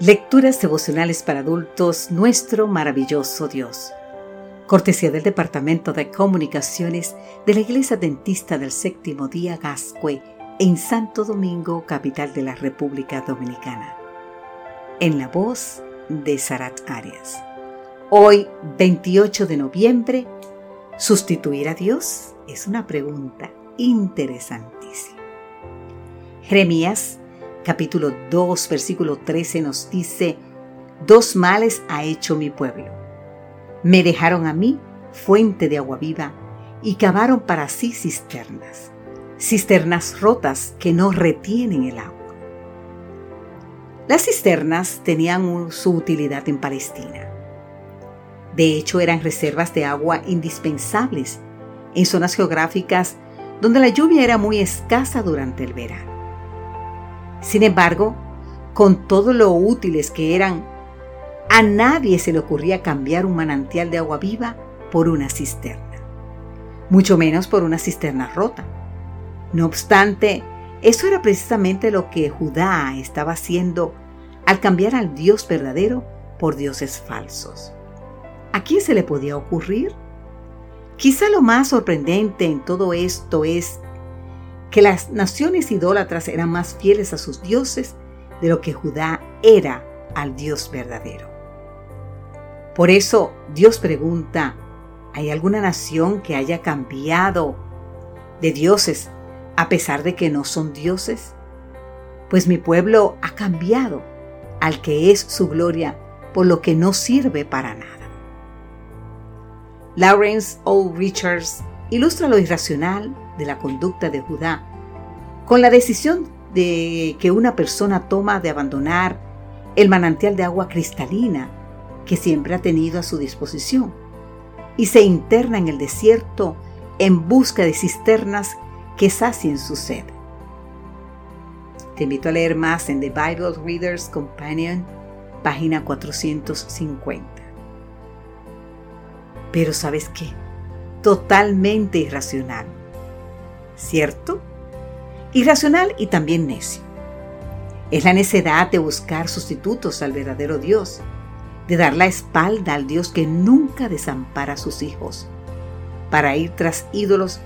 Lecturas devocionales para adultos, nuestro maravilloso Dios. Cortesía del Departamento de Comunicaciones de la Iglesia Dentista del Séptimo Día Gascue en Santo Domingo, capital de la República Dominicana. En la voz de Sarat Arias. Hoy, 28 de noviembre, ¿sustituir a Dios? Es una pregunta interesantísima. Jeremías capítulo 2, versículo 13 nos dice, Dos males ha hecho mi pueblo. Me dejaron a mí fuente de agua viva y cavaron para sí cisternas, cisternas rotas que no retienen el agua. Las cisternas tenían su utilidad en Palestina. De hecho, eran reservas de agua indispensables en zonas geográficas donde la lluvia era muy escasa durante el verano. Sin embargo, con todo lo útiles que eran, a nadie se le ocurría cambiar un manantial de agua viva por una cisterna, mucho menos por una cisterna rota. No obstante, eso era precisamente lo que Judá estaba haciendo al cambiar al Dios verdadero por dioses falsos. ¿A quién se le podía ocurrir? Quizá lo más sorprendente en todo esto es que las naciones idólatras eran más fieles a sus dioses de lo que Judá era al Dios verdadero. Por eso Dios pregunta, ¿hay alguna nación que haya cambiado de dioses a pesar de que no son dioses? Pues mi pueblo ha cambiado al que es su gloria por lo que no sirve para nada. Lawrence O. Richards ilustra lo irracional de la conducta de Judá con la decisión de que una persona toma de abandonar el manantial de agua cristalina que siempre ha tenido a su disposición y se interna en el desierto en busca de cisternas que sacien su sed. Te invito a leer más en The Bible Reader's Companion, página 450. Pero ¿sabes qué? Totalmente irracional. ¿Cierto? Irracional y también necio. Es la necedad de buscar sustitutos al verdadero Dios, de dar la espalda al Dios que nunca desampara a sus hijos, para ir tras ídolos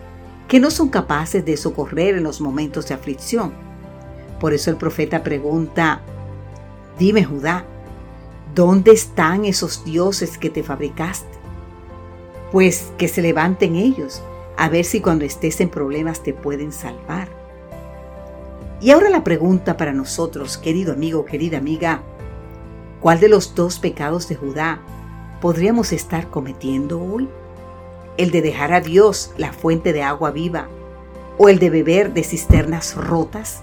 que no son capaces de socorrer en los momentos de aflicción. Por eso el profeta pregunta, dime Judá, ¿dónde están esos dioses que te fabricaste? Pues que se levanten ellos, a ver si cuando estés en problemas te pueden salvar. Y ahora la pregunta para nosotros, querido amigo, querida amiga, ¿cuál de los dos pecados de Judá podríamos estar cometiendo hoy? ¿El de dejar a Dios la fuente de agua viva o el de beber de cisternas rotas?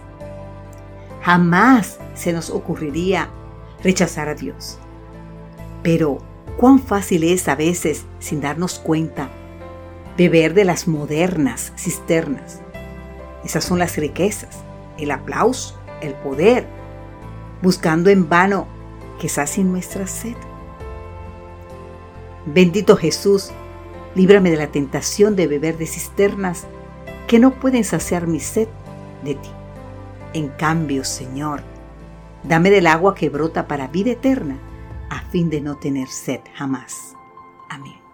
Jamás se nos ocurriría rechazar a Dios. Pero cuán fácil es a veces, sin darnos cuenta, beber de las modernas cisternas. Esas son las riquezas, el aplauso, el poder, buscando en vano que sacien nuestra sed. Bendito Jesús, líbrame de la tentación de beber de cisternas que no pueden saciar mi sed de ti. En cambio, Señor, dame del agua que brota para vida eterna a fin de no tener sed jamás. Amén.